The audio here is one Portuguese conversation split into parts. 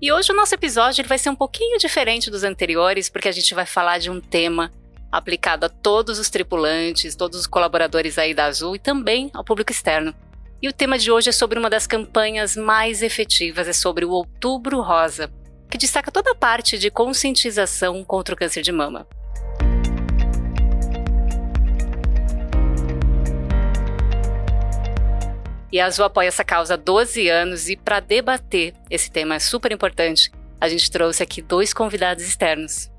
E hoje o nosso episódio ele vai ser um pouquinho diferente dos anteriores, porque a gente vai falar de um tema aplicado a todos os tripulantes, todos os colaboradores aí da Azul e também ao público externo. E o tema de hoje é sobre uma das campanhas mais efetivas, é sobre o Outubro Rosa, que destaca toda a parte de conscientização contra o câncer de mama. E a Azul apoia essa causa há 12 anos e para debater esse tema super importante, a gente trouxe aqui dois convidados externos.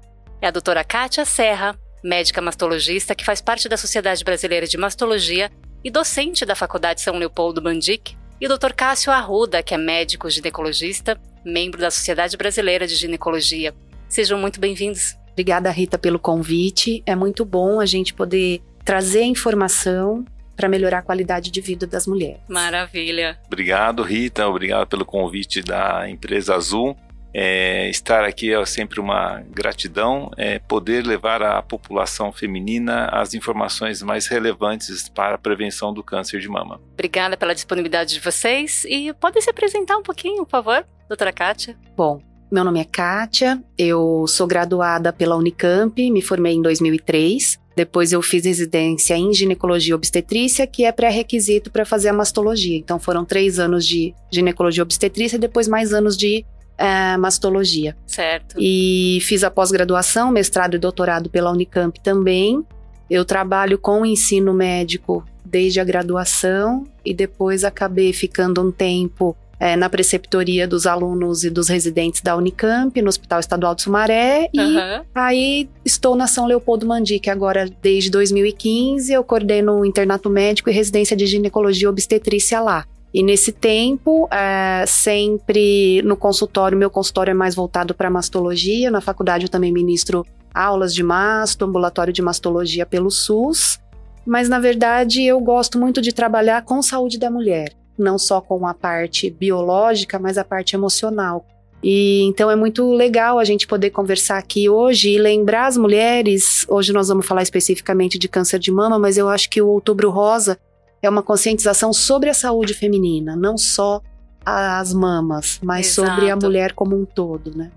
É a doutora Kátia Serra, médica mastologista que faz parte da Sociedade Brasileira de Mastologia e docente da Faculdade São Leopoldo Bandic, e o Dr. Cássio Arruda, que é médico ginecologista, membro da Sociedade Brasileira de Ginecologia. Sejam muito bem-vindos. Obrigada, Rita, pelo convite. É muito bom a gente poder trazer informação para melhorar a qualidade de vida das mulheres. Maravilha. Obrigado, Rita. Obrigado pelo convite da empresa Azul. É, estar aqui é sempre uma gratidão, é, poder levar à população feminina as informações mais relevantes para a prevenção do câncer de mama. Obrigada pela disponibilidade de vocês e podem se apresentar um pouquinho, por favor, doutora Kátia? Bom, meu nome é Kátia, eu sou graduada pela Unicamp, me formei em 2003. Depois eu fiz residência em ginecologia obstetrícia, que é pré-requisito para fazer a mastologia. Então foram três anos de ginecologia obstetrícia e depois mais anos de é, mastologia. Certo. E fiz a pós-graduação, mestrado e doutorado pela Unicamp também. Eu trabalho com o ensino médico desde a graduação e depois acabei ficando um tempo é, na preceptoria dos alunos e dos residentes da Unicamp, no Hospital Estadual de Sumaré. E uhum. aí estou na São Leopoldo Mandique agora desde 2015. Eu coordeno o internato médico e residência de ginecologia e obstetrícia lá. E nesse tempo, é, sempre no consultório, meu consultório é mais voltado para mastologia. Na faculdade eu também ministro aulas de masto, ambulatório de mastologia pelo SUS. Mas na verdade eu gosto muito de trabalhar com saúde da mulher não só com a parte biológica, mas a parte emocional. E então é muito legal a gente poder conversar aqui hoje e lembrar as mulheres. Hoje nós vamos falar especificamente de câncer de mama, mas eu acho que o Outubro Rosa é uma conscientização sobre a saúde feminina, não só as mamas, mas Exato. sobre a mulher como um todo, né?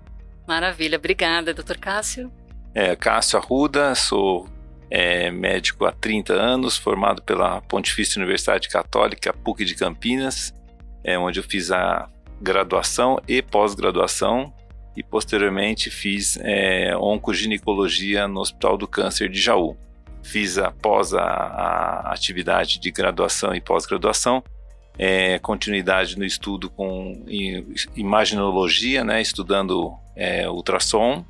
Maravilha, obrigada, doutor Cássio. É, Cássio Arruda, sou é médico há 30 anos, formado pela Pontifícia Universidade Católica PUC de Campinas, é onde eu fiz a graduação e pós-graduação. E posteriormente fiz é, oncoginecologia no Hospital do Câncer de Jaú. Fiz após a, a atividade de graduação e pós-graduação é, continuidade no estudo com imaginologia, né, estudando é, ultrassom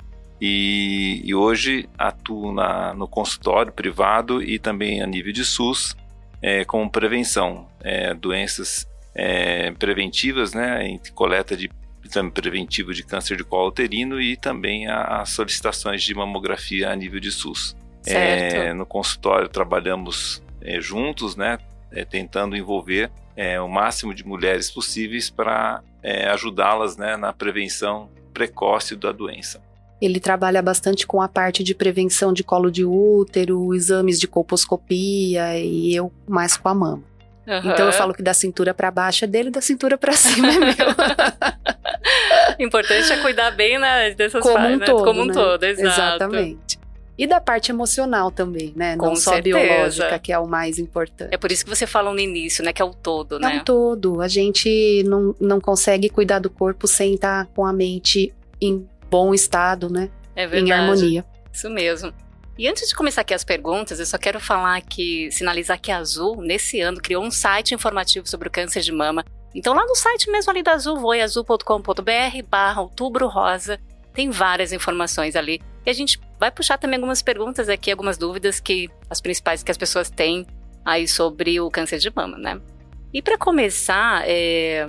e, e hoje atuo na, no consultório privado e também a nível de SUS é, com prevenção, é, doenças é, preventivas, né, coleta de exame preventivo de câncer de colo uterino e também as solicitações de mamografia a nível de SUS. É, no consultório trabalhamos é, juntos, né, é, tentando envolver é, o máximo de mulheres possíveis para é, ajudá-las né, na prevenção precoce da doença. Ele trabalha bastante com a parte de prevenção de colo de útero, exames de colposcopia e eu mais com a mama. Uhum. Então eu falo que da cintura para baixo é dele, da cintura para cima é meu. Importante é cuidar bem né, dessas Como partes, um né? todo, Como um né? todo, exato. Exatamente. E da parte emocional também, né? Com Não só certeza. biológica, que é o mais importante. É por isso que você falou no início, né? Que é o todo, né? É um todo. A gente não, não consegue cuidar do corpo sem estar com a mente em bom estado, né? É verdade. Em harmonia. Isso mesmo. E antes de começar aqui as perguntas, eu só quero falar que, sinalizar que a Azul, nesse ano, criou um site informativo sobre o câncer de mama. Então, lá no site mesmo ali da Azul, voiazul.com.br barra outubro rosa, tem várias informações ali. E a gente vai puxar também algumas perguntas aqui, algumas dúvidas que as principais que as pessoas têm aí sobre o câncer de mama, né? E para começar, é,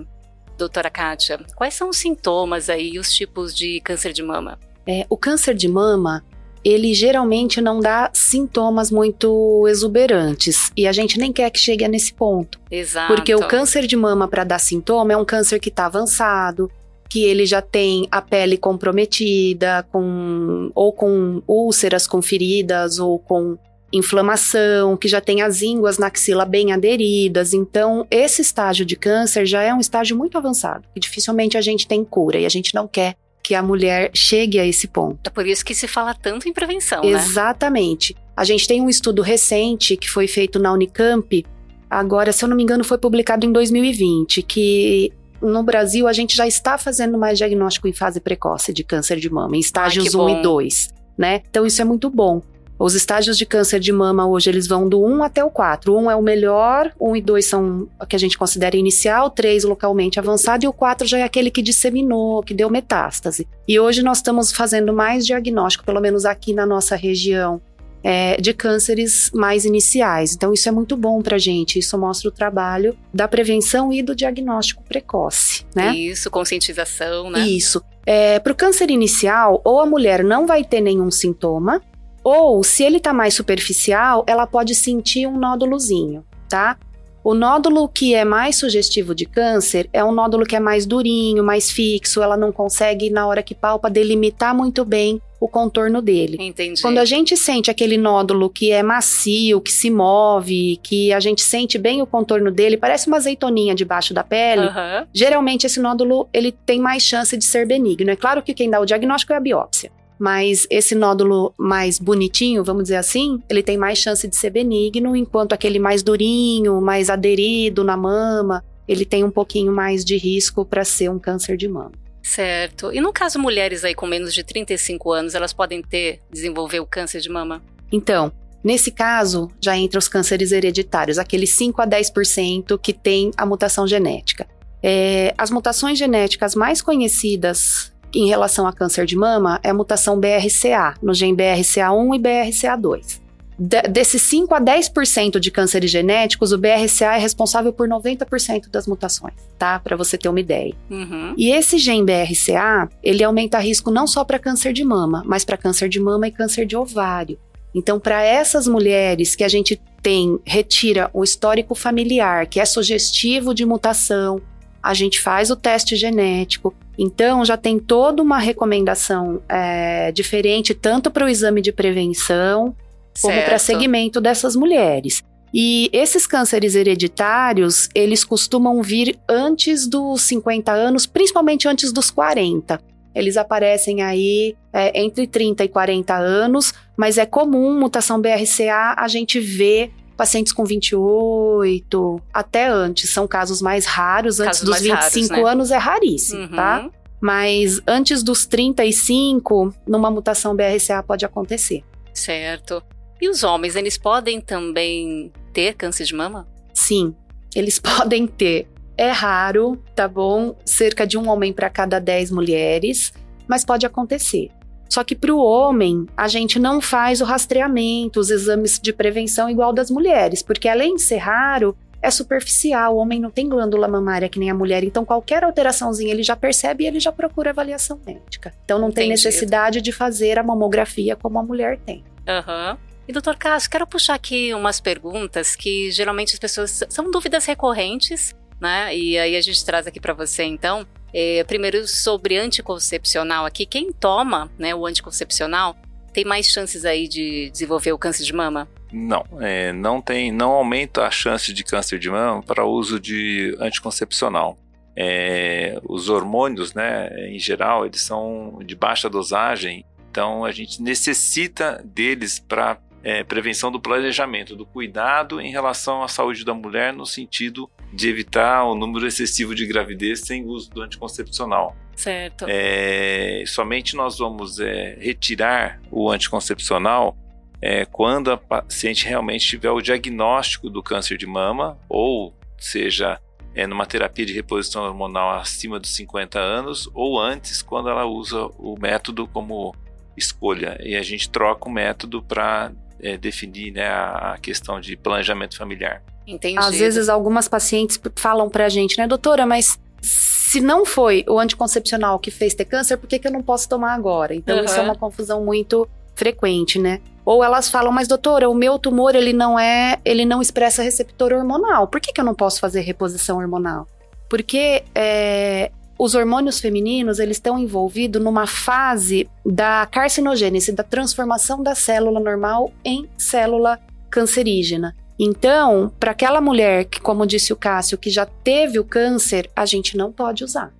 doutora Kátia, quais são os sintomas aí e os tipos de câncer de mama? É, o câncer de mama, ele geralmente não dá sintomas muito exuberantes e a gente nem quer que chegue nesse ponto. Exato. Porque o câncer de mama para dar sintoma é um câncer que está avançado, que ele já tem a pele comprometida, com ou com úlceras com feridas ou com inflamação, que já tem as ínguas na axila bem aderidas. Então, esse estágio de câncer já é um estágio muito avançado, que dificilmente a gente tem cura e a gente não quer que a mulher chegue a esse ponto. É por isso que se fala tanto em prevenção, né? Exatamente. Né? A gente tem um estudo recente que foi feito na Unicamp, agora, se eu não me engano, foi publicado em 2020, que no Brasil a gente já está fazendo mais diagnóstico em fase precoce de câncer de mama, em estágios 1 e 2, né? Então isso é muito bom. Os estágios de câncer de mama hoje eles vão do 1 até o 4. O 1 é o melhor, 1 e 2 são o que a gente considera inicial, 3 localmente avançado e o 4 já é aquele que disseminou, que deu metástase. E hoje nós estamos fazendo mais diagnóstico, pelo menos aqui na nossa região, é, de cânceres mais iniciais. Então, isso é muito bom para a gente. Isso mostra o trabalho da prevenção e do diagnóstico precoce, né? Isso, conscientização, né? Isso. É, para o câncer inicial, ou a mulher não vai ter nenhum sintoma, ou, se ele está mais superficial, ela pode sentir um nódulozinho, tá? O nódulo que é mais sugestivo de câncer é um nódulo que é mais durinho, mais fixo, ela não consegue, na hora que palpa, delimitar muito bem o contorno dele. Entendi. Quando a gente sente aquele nódulo que é macio, que se move, que a gente sente bem o contorno dele, parece uma azeitoninha debaixo da pele, uhum. geralmente esse nódulo ele tem mais chance de ser benigno. É claro que quem dá o diagnóstico é a biópsia. Mas esse nódulo mais bonitinho, vamos dizer assim, ele tem mais chance de ser benigno, enquanto aquele mais durinho, mais aderido na mama, ele tem um pouquinho mais de risco para ser um câncer de mama. Certo. E no caso mulheres aí com menos de 35 anos, elas podem ter desenvolver o câncer de mama? Então, nesse caso, já entra os cânceres hereditários, aqueles 5 a 10% que tem a mutação genética. É, as mutações genéticas mais conhecidas em relação a câncer de mama é a mutação BRCA, no gene BRCA1 e BRCA2. De, desses 5 a 10% de cânceres genéticos, o BRCA é responsável por 90% das mutações, tá? Para você ter uma ideia. Uhum. E esse gene BRCA, ele aumenta risco não só para câncer de mama, mas para câncer de mama e câncer de ovário. Então, para essas mulheres que a gente tem, retira o histórico familiar, que é sugestivo de mutação, a gente faz o teste genético. Então, já tem toda uma recomendação é, diferente, tanto para o exame de prevenção, como para segmento dessas mulheres. E esses cânceres hereditários, eles costumam vir antes dos 50 anos, principalmente antes dos 40. Eles aparecem aí é, entre 30 e 40 anos, mas é comum mutação BRCA a gente ver pacientes com 28, até antes, são casos mais raros, antes casos dos 25 raros, né? anos é raríssimo, uhum. tá? Mas antes dos 35, numa mutação BRCA pode acontecer. Certo. E os homens, eles podem também ter câncer de mama? Sim, eles podem ter. É raro, tá bom? Cerca de um homem para cada 10 mulheres, mas pode acontecer. Só que para o homem, a gente não faz o rastreamento, os exames de prevenção igual das mulheres, porque além de ser raro, é superficial. O homem não tem glândula mamária que nem a mulher, então qualquer alteraçãozinha ele já percebe e ele já procura avaliação médica. Então não tem necessidade de fazer a mamografia como a mulher tem. Aham. Uhum. E doutor Cássio, quero puxar aqui umas perguntas que geralmente as pessoas são dúvidas recorrentes, né? E aí a gente traz aqui para você então. É, primeiro, sobre anticoncepcional aqui, quem toma né, o anticoncepcional tem mais chances aí de desenvolver o câncer de mama? Não, é, não tem, não aumenta a chance de câncer de mama para uso de anticoncepcional. É, os hormônios, né, em geral, eles são de baixa dosagem, então a gente necessita deles para é, prevenção do planejamento, do cuidado em relação à saúde da mulher, no sentido de evitar o número excessivo de gravidez sem uso do anticoncepcional. Certo. É, somente nós vamos é, retirar o anticoncepcional é, quando a paciente realmente tiver o diagnóstico do câncer de mama, ou seja, é, numa terapia de reposição hormonal acima dos 50 anos, ou antes, quando ela usa o método como escolha. E a gente troca o método para é, definir né, a questão de planejamento familiar. Entendi. Às vezes algumas pacientes falam pra gente, né, doutora, mas se não foi o anticoncepcional que fez ter câncer, por que, que eu não posso tomar agora? Então, isso é uma confusão muito frequente, né? Ou elas falam, mas doutora, o meu tumor ele não é, ele não expressa receptor hormonal. Por que, que eu não posso fazer reposição hormonal? Porque é, os hormônios femininos eles estão envolvidos numa fase da carcinogênese, da transformação da célula normal em célula cancerígena. Então, para aquela mulher que, como disse o Cássio, que já teve o câncer, a gente não pode usar,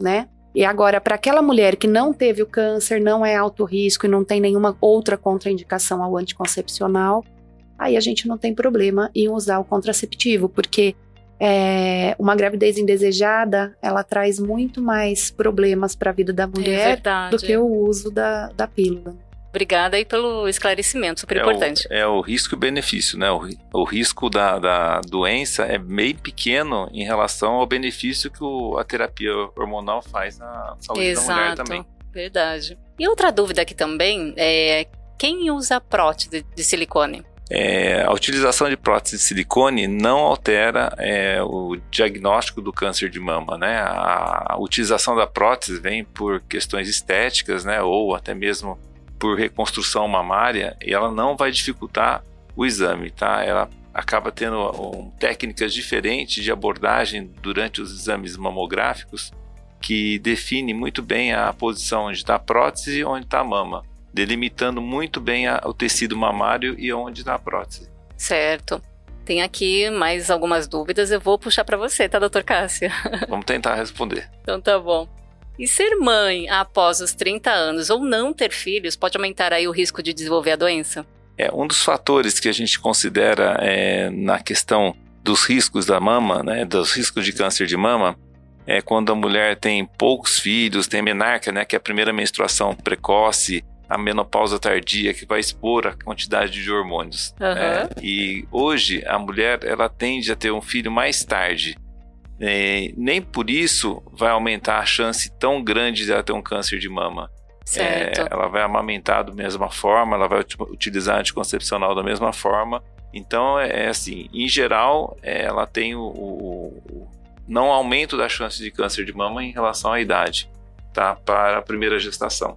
né? E agora, para aquela mulher que não teve o câncer, não é alto risco e não tem nenhuma outra contraindicação ao anticoncepcional, aí a gente não tem problema em usar o contraceptivo, porque é, uma gravidez indesejada, ela traz muito mais problemas para a vida da mulher é do que o uso da, da pílula. Obrigada aí pelo esclarecimento, super é importante. O, é o risco e benefício, né? O, o risco da, da, doença é bem pequeno em relação ao benefício que o, a terapia hormonal faz na saúde Exato, da mulher também. Verdade. E outra dúvida aqui também é quem usa prótese de silicone? É, a utilização de prótese de silicone não altera é, o diagnóstico do câncer de mama, né? A, utilização da prótese vem por questões estéticas, né? Ou até mesmo por reconstrução mamária e ela não vai dificultar o exame, tá? Ela acaba tendo um, técnicas diferentes de abordagem durante os exames mamográficos que define muito bem a posição onde está a prótese e onde está a mama, delimitando muito bem a, o tecido mamário e onde está a prótese. Certo. Tem aqui mais algumas dúvidas, eu vou puxar para você, tá, doutor Cássia? Vamos tentar responder. então tá bom. E ser mãe após os 30 anos ou não ter filhos pode aumentar aí o risco de desenvolver a doença? É um dos fatores que a gente considera é, na questão dos riscos da mama, né, dos riscos de câncer de mama, é quando a mulher tem poucos filhos, tem menarca, né, que é a primeira menstruação precoce, a menopausa tardia, que vai expor a quantidade de hormônios. Uhum. Né? E hoje a mulher ela tende a ter um filho mais tarde. É, nem por isso vai aumentar a chance tão grande de ela ter um câncer de mama. É, ela vai amamentar da mesma forma, ela vai utilizar anticoncepcional da mesma forma. Então, é, é assim, em geral, é, ela tem o, o, o, não aumento da chance de câncer de mama em relação à idade, tá? Para a primeira gestação.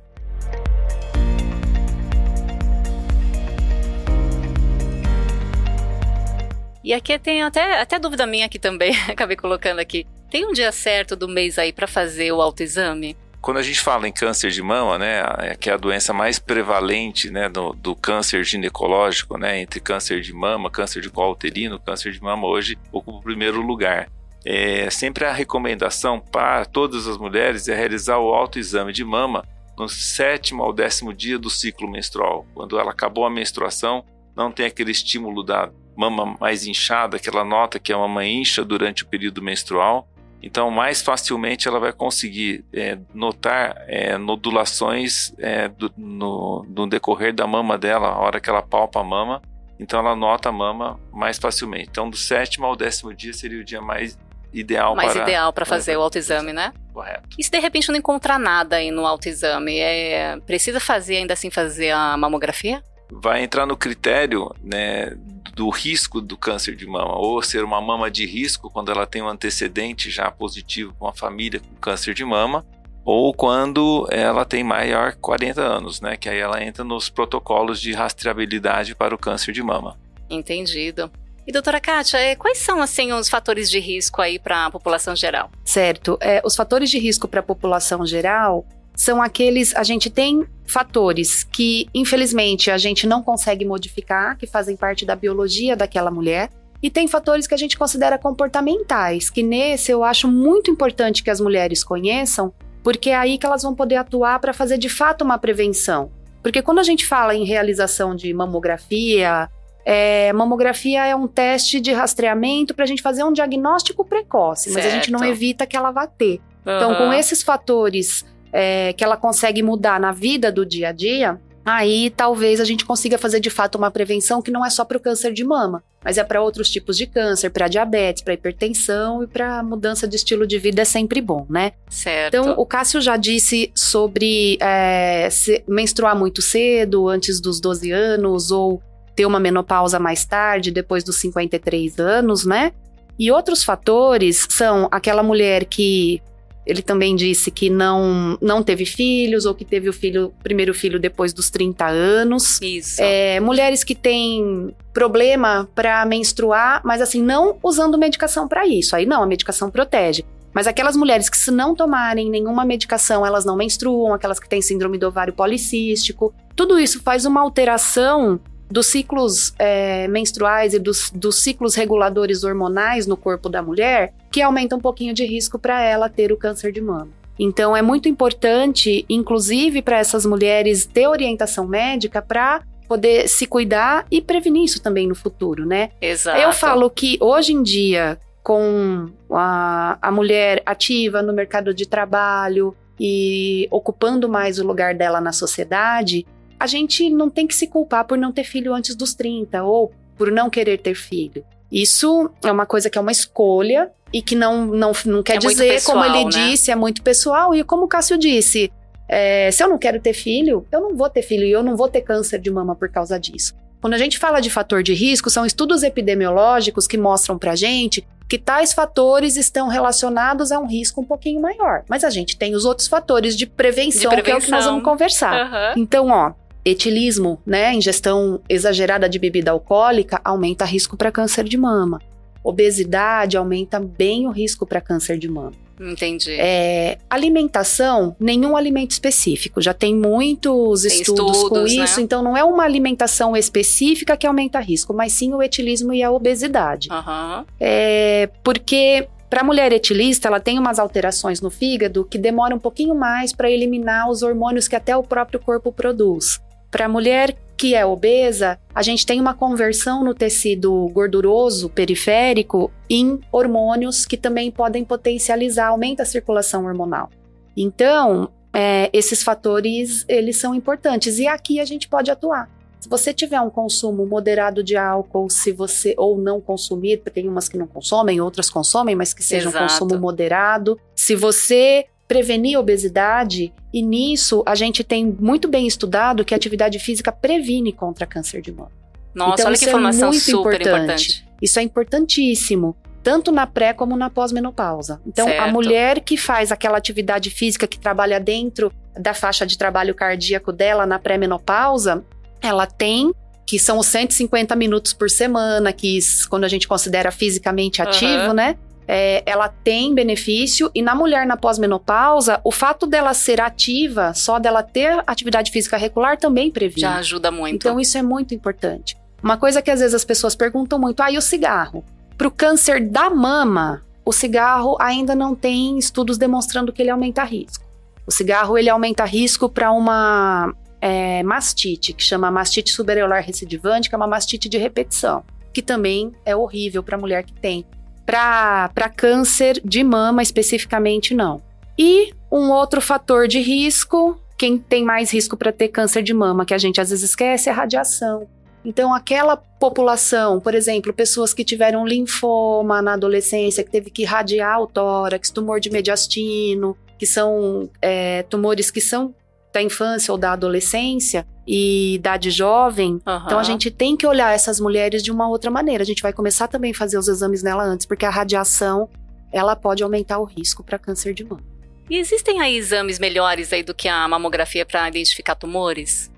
E aqui tem até, até dúvida minha aqui também, acabei colocando aqui. Tem um dia certo do mês aí para fazer o autoexame? Quando a gente fala em câncer de mama, né, que é a doença mais prevalente, né, do, do, câncer ginecológico, né, entre câncer de mama, câncer de colo uterino, câncer de mama hoje ocupa o primeiro lugar. É, sempre a recomendação para todas as mulheres é realizar o autoexame de mama no sétimo ao décimo dia do ciclo menstrual. Quando ela acabou a menstruação, não tem aquele estímulo da mama mais inchada, que ela nota que a mama incha durante o período menstrual. Então, mais facilmente ela vai conseguir é, notar é, nodulações é, do, no, no, decorrer da mama dela, a hora que ela palpa a mama. Então, ela nota a mama mais facilmente. Então, do sétimo ao décimo dia seria o dia mais ideal mais para... ideal para fazer o autoexame, né? Correto. E se de repente não encontrar nada aí no autoexame, é, precisa fazer ainda assim fazer a mamografia? Vai entrar no critério né, do risco do câncer de mama, ou ser uma mama de risco quando ela tem um antecedente já positivo com a família com câncer de mama, ou quando ela tem maior 40 anos, né? Que aí ela entra nos protocolos de rastreabilidade para o câncer de mama. Entendido. E doutora Kátia, é, quais são assim os fatores de risco aí para a população geral? Certo. É, os fatores de risco para a população geral são aqueles. A gente tem fatores que, infelizmente, a gente não consegue modificar, que fazem parte da biologia daquela mulher. E tem fatores que a gente considera comportamentais, que nesse eu acho muito importante que as mulheres conheçam, porque é aí que elas vão poder atuar para fazer de fato uma prevenção. Porque quando a gente fala em realização de mamografia, é, mamografia é um teste de rastreamento para a gente fazer um diagnóstico precoce, mas certo. a gente não evita que ela vá ter. Uhum. Então, com esses fatores é, que ela consegue mudar na vida do dia a dia, aí talvez a gente consiga fazer de fato uma prevenção que não é só para o câncer de mama, mas é para outros tipos de câncer, para diabetes, para hipertensão e para mudança de estilo de vida é sempre bom, né? Certo. Então, o Cássio já disse sobre é, menstruar muito cedo, antes dos 12 anos, ou ter uma menopausa mais tarde, depois dos 53 anos, né? E outros fatores são aquela mulher que ele também disse que não, não teve filhos ou que teve o filho, primeiro filho depois dos 30 anos. Isso. É, mulheres que têm problema para menstruar, mas assim, não usando medicação para isso. Aí não, a medicação protege. Mas aquelas mulheres que, se não tomarem nenhuma medicação, elas não menstruam, aquelas que têm síndrome do ovário policístico, tudo isso faz uma alteração dos ciclos é, menstruais e dos, dos ciclos reguladores hormonais no corpo da mulher, que aumenta um pouquinho de risco para ela ter o câncer de mama. Então é muito importante, inclusive para essas mulheres, ter orientação médica para poder se cuidar e prevenir isso também no futuro, né? Exato. Eu falo que hoje em dia, com a, a mulher ativa no mercado de trabalho e ocupando mais o lugar dela na sociedade, a gente não tem que se culpar por não ter filho antes dos 30 ou por não querer ter filho. Isso é uma coisa que é uma escolha e que não, não, não quer É dizer, pessoal, como ele né? disse, é muito pessoal. E como o Cássio disse, é, se eu não quero ter filho, eu não vou ter filho e eu não vou ter câncer de mama por causa disso. Quando a gente fala de fator de risco, são estudos epidemiológicos que mostram pra gente que tais fatores estão relacionados a um risco um pouquinho maior. Mas a gente tem os outros fatores de prevenção, De que é o que nós prevenção. vamos conversar. Aham. Então, ó, etilismo, né, ingestão exagerada de bebida alcoólica aumenta risco para câncer de mama. Obesidade aumenta bem o risco para câncer de mama. Entendi. É, alimentação, nenhum alimento específico. Já tem muitos Tem estudos, com estudos, né? isso, então não é uma alimentação específica que aumenta risco, mas sim o etilismo e a obesidade. Aham. É, porque para a mulher etilista, ela tem umas alterações no fígado que demoram um pouquinho mais para eliminar os hormônios que até o próprio corpo produz. Para a mulher que é obesa, a gente tem uma conversão no tecido gorduroso periférico em hormônios que também podem potencializar, aumenta a circulação hormonal. Então, é, esses fatores, eles são importantes e aqui a gente pode atuar. Se você tiver um consumo moderado de álcool, se você ou não consumir, porque tem umas que não consomem, outras consomem, mas que seja um Exato. consumo moderado. Se você prevenir a obesidade, e nisso a gente tem muito bem estudado que a atividade física previne contra câncer de mama. Nossa, Então, olha isso que é informação muito super importante. importante. Isso é importantíssimo, tanto na pré como na pós-menopausa. Então, a Certo. mulher que faz aquela atividade física que trabalha dentro da faixa de trabalho cardíaco dela na pré-menopausa, ela tem que são os 150 minutos por semana, que quando a gente considera fisicamente ativo, Aham. né? É, ela tem benefício e na mulher na pós-menopausa, o fato dela ser ativa, só dela ter atividade física regular também previne. Já ajuda muito. Então isso é muito importante. Uma coisa que às vezes as pessoas perguntam muito, ah, e o cigarro? Para o câncer da mama, o cigarro ainda não tem estudos demonstrando que ele aumenta risco. O cigarro ele aumenta risco para uma é, mastite, que chama mastite subareolar recidivante, que é uma mastite de repetição, que também é horrível para a mulher que tem. Para câncer de mama especificamente, não. E um outro fator de risco, quem tem mais risco para ter câncer de mama, que a gente às vezes esquece, é a radiação. Então, aquela população, por exemplo, pessoas que tiveram linfoma na adolescência, que teve que irradiar o tórax, tumor de mediastino, que são é, tumores que são da infância ou da adolescência e idade jovem, Aham. então a gente tem que olhar essas mulheres de uma outra maneira. A gente vai começar também a fazer os exames nela antes, porque a radiação ela pode aumentar o risco para câncer de mama. E existem aí exames melhores aí do que a mamografia para identificar tumores?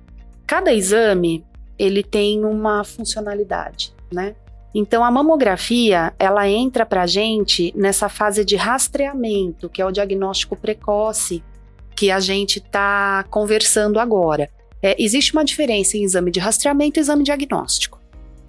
Cada exame ele tem uma funcionalidade, né? Então a mamografia ela entra para a gente nessa fase de rastreamento, que é o diagnóstico precoce que a gente está conversando agora. É, existe uma diferença em exame de rastreamento e exame diagnóstico.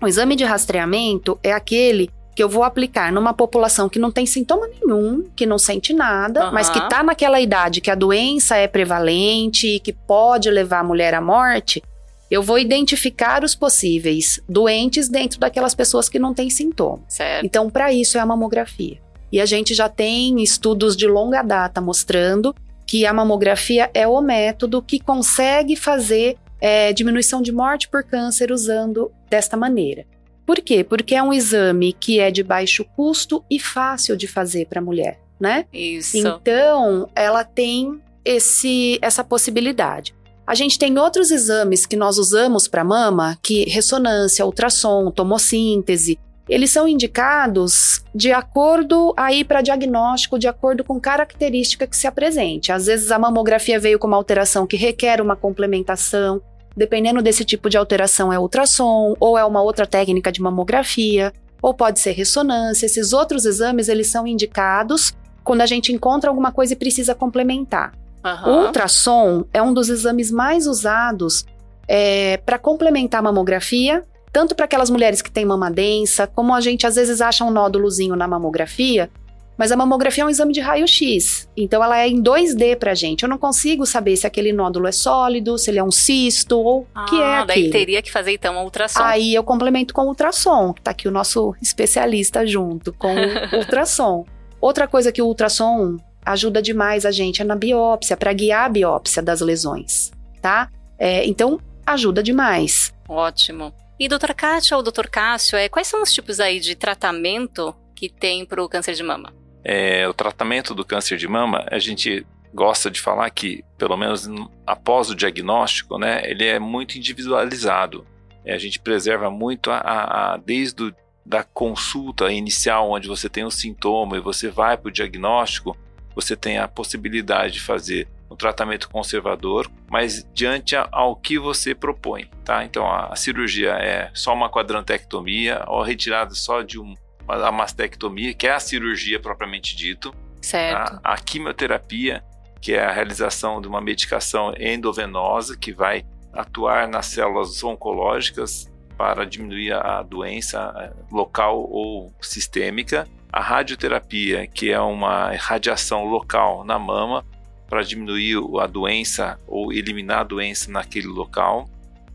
O exame de rastreamento é aquele que eu vou aplicar numa população que não tem sintoma nenhum, que não sente nada, Aham. mas que está naquela idade que a doença é prevalente e que pode levar a mulher à morte. Eu vou identificar os possíveis doentes dentro daquelas pessoas que não têm sintoma. Certo. Então, para isso é a mamografia. E a gente já tem estudos de longa data mostrando que a mamografia é o método que consegue fazer é, diminuição de morte por câncer usando desta maneira. Por quê? Porque é um exame que é de baixo custo e fácil de fazer para a mulher, né? Isso. Então, ela tem esse, essa possibilidade. A gente tem outros exames que nós usamos para mama, que ressonância, ultrassom, tomossíntese, eles são indicados de acordo aí para diagnóstico, de acordo com característica que se apresente. Às vezes a mamografia veio com uma alteração que requer uma complementação, dependendo desse tipo de alteração é ultrassom ou é uma outra técnica de mamografia, ou pode ser ressonância. Esses outros exames eles são indicados quando a gente encontra alguma coisa e precisa complementar. Uhum. O ultrassom é um dos exames mais usados é, para complementar a mamografia tanto para aquelas mulheres que têm mama densa, como a gente às vezes acha um nódulozinho na mamografia, mas a mamografia é um exame de raio-x, então ela é em 2D pra gente. Eu não consigo saber se aquele nódulo é sólido, se ele é um cisto ou o ah, que é aquilo. daí teria que fazer então um ultrassom. Aí eu complemento com o ultrassom, que tá aqui o nosso especialista junto com o ultrassom. Outra coisa que o ultrassom ajuda demais a gente é na biópsia, para guiar a biópsia das lesões, tá? É, então ajuda demais. Ótimo. E doutora Kátia ou doutor Cássio, é, quais são os tipos aí de tratamento que tem para o câncer de mama? É, o tratamento do câncer de mama, a gente gosta de falar que, pelo menos após o diagnóstico, né, ele é muito individualizado. É, a gente preserva muito a, a, a desde o, da consulta inicial, onde você tem o sintoma e você vai para o diagnóstico, você tem a possibilidade de fazer um tratamento conservador, mas diante ao que você propõe, tá? Então a, a cirurgia é só uma quadrantectomia ou retirada só de um, uma mastectomia, que é a cirurgia propriamente dito. Certo. Tá? A quimioterapia, que é a realização de uma medicação endovenosa que vai atuar nas células oncológicas para diminuir a doença eh, local ou sistêmica. A radioterapia, que é uma radiação local na mama, para diminuir a doença ou eliminar a doença naquele local.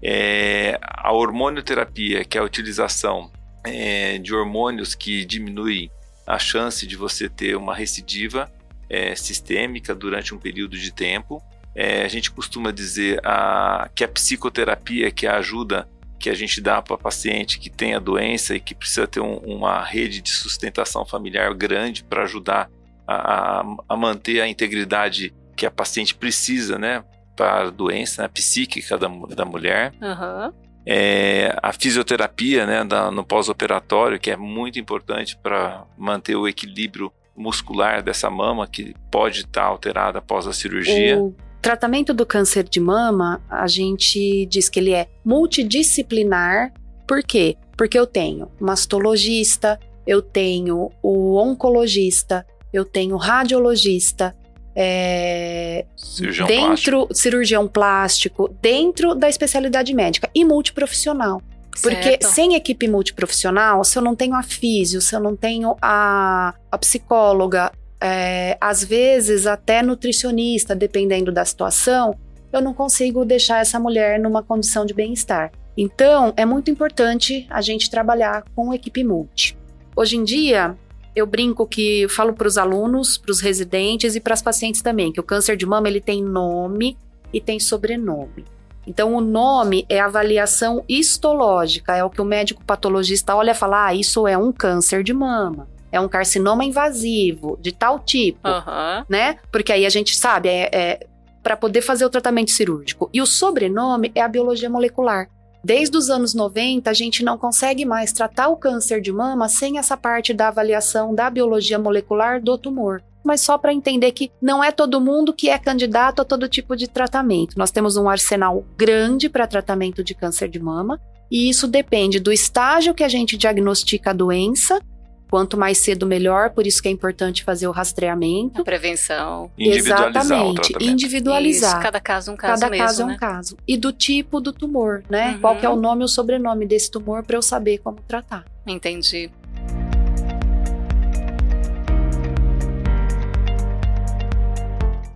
É, a hormonioterapia, que é a utilização é, de hormônios que diminuem a chance de você ter uma recidiva é, sistêmica durante um período de tempo. É, a gente costuma dizer a, que a psicoterapia, que é a ajuda que a gente dá para paciente que tem a doença e que precisa ter um, uma rede de sustentação familiar grande para ajudar a, a, manter a integridade que a paciente precisa, né, para a doença né, psíquica da, da mulher. Uhum. É, a fisioterapia, né, da, no pós-operatório, que é muito importante para manter o equilíbrio muscular dessa mama, que pode estar tá alterada após a cirurgia. O tratamento do câncer de mama, a gente diz que ele é multidisciplinar. Por quê? Porque eu tenho mastologista, eu tenho o oncologista, eu tenho radiologista, é, cirurgião dentro plástico. cirurgião plástico, dentro da especialidade médica e multiprofissional. Porque certo. sem equipe multiprofissional, se eu não tenho a físio, se eu não tenho a, a psicóloga, é, às vezes até nutricionista, dependendo da situação, eu não consigo deixar essa mulher numa condição de bem-estar. Então, é muito importante a gente trabalhar com equipe multi. Hoje em dia, eu brinco que eu falo para os alunos, para os residentes e para as pacientes também, que o câncer de mama ele tem nome e tem sobrenome. Então, o nome é avaliação histológica, é o que o médico patologista olha e fala: ah, isso é um câncer de mama, é um carcinoma invasivo, de tal tipo, uhum. né? Porque aí a gente sabe, é, é para poder fazer o tratamento cirúrgico. E o sobrenome é a biologia molecular. Desde os anos 90, a gente não consegue mais tratar o câncer de mama sem essa parte da avaliação da biologia molecular do tumor. Mas só para entender que não é todo mundo que é candidato a todo tipo de tratamento. Nós temos um arsenal grande para tratamento de câncer de mama, e isso depende do estágio que a gente diagnostica a doença Quanto mais cedo, melhor, por isso que é importante fazer o rastreamento. A prevenção. Individualizar Exatamente, individualizar. Isso, cada caso é um caso Cada mesmo, caso né? é um caso. E do tipo do tumor, né? Uhum. Qual que é o nome ou sobrenome desse tumor para eu saber como tratar. Entendi.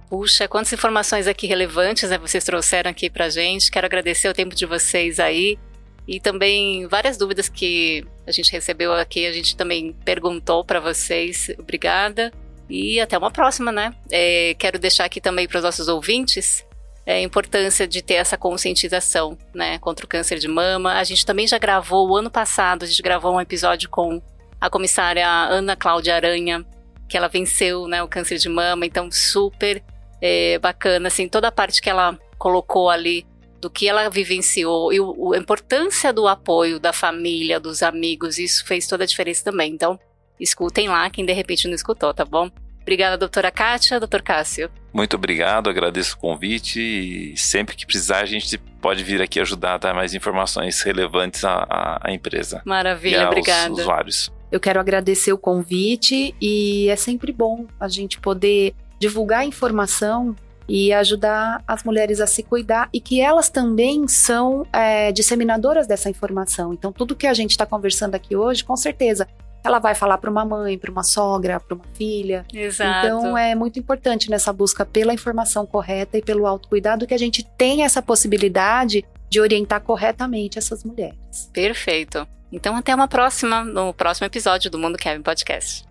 Puxa, quantas informações aqui relevantes né, vocês trouxeram aqui pra gente. Quero agradecer o tempo de vocês aí e também várias dúvidas que a gente recebeu aqui, a gente também perguntou para vocês. Obrigada. E até uma próxima, né? É, quero deixar aqui também para os nossos ouvintes é, a importância de ter essa conscientização, né, contra o câncer de mama. A gente também já gravou, o ano passado, a gente gravou um episódio com a comissária Ana Cláudia Aranha, que ela venceu, né, o câncer de mama, então super é, bacana, assim, toda a parte que ela colocou ali do que ela vivenciou e o, a importância do apoio da família, dos amigos, isso fez toda a diferença também. Então, escutem lá quem de repente não escutou, tá bom? Obrigada, doutora Kátia, doutor Cássio. Muito obrigado, agradeço o convite e sempre que precisar a gente pode vir aqui ajudar a dar mais informações relevantes à, à, à empresa. Maravilha, obrigada. usuários. Eu quero agradecer o convite e é sempre bom a gente poder divulgar informação e ajudar as mulheres a se cuidar e que elas também são é, disseminadoras dessa informação. Então, tudo que a gente está conversando aqui hoje, com certeza, ela vai falar para uma mãe, para uma sogra, para uma filha. Exato. Então é muito importante nessa busca pela informação correta e pelo autocuidado que a gente tenha essa possibilidade de orientar corretamente essas mulheres. Perfeito. Então até uma próxima, no próximo episódio do Mundo Kevin Podcast.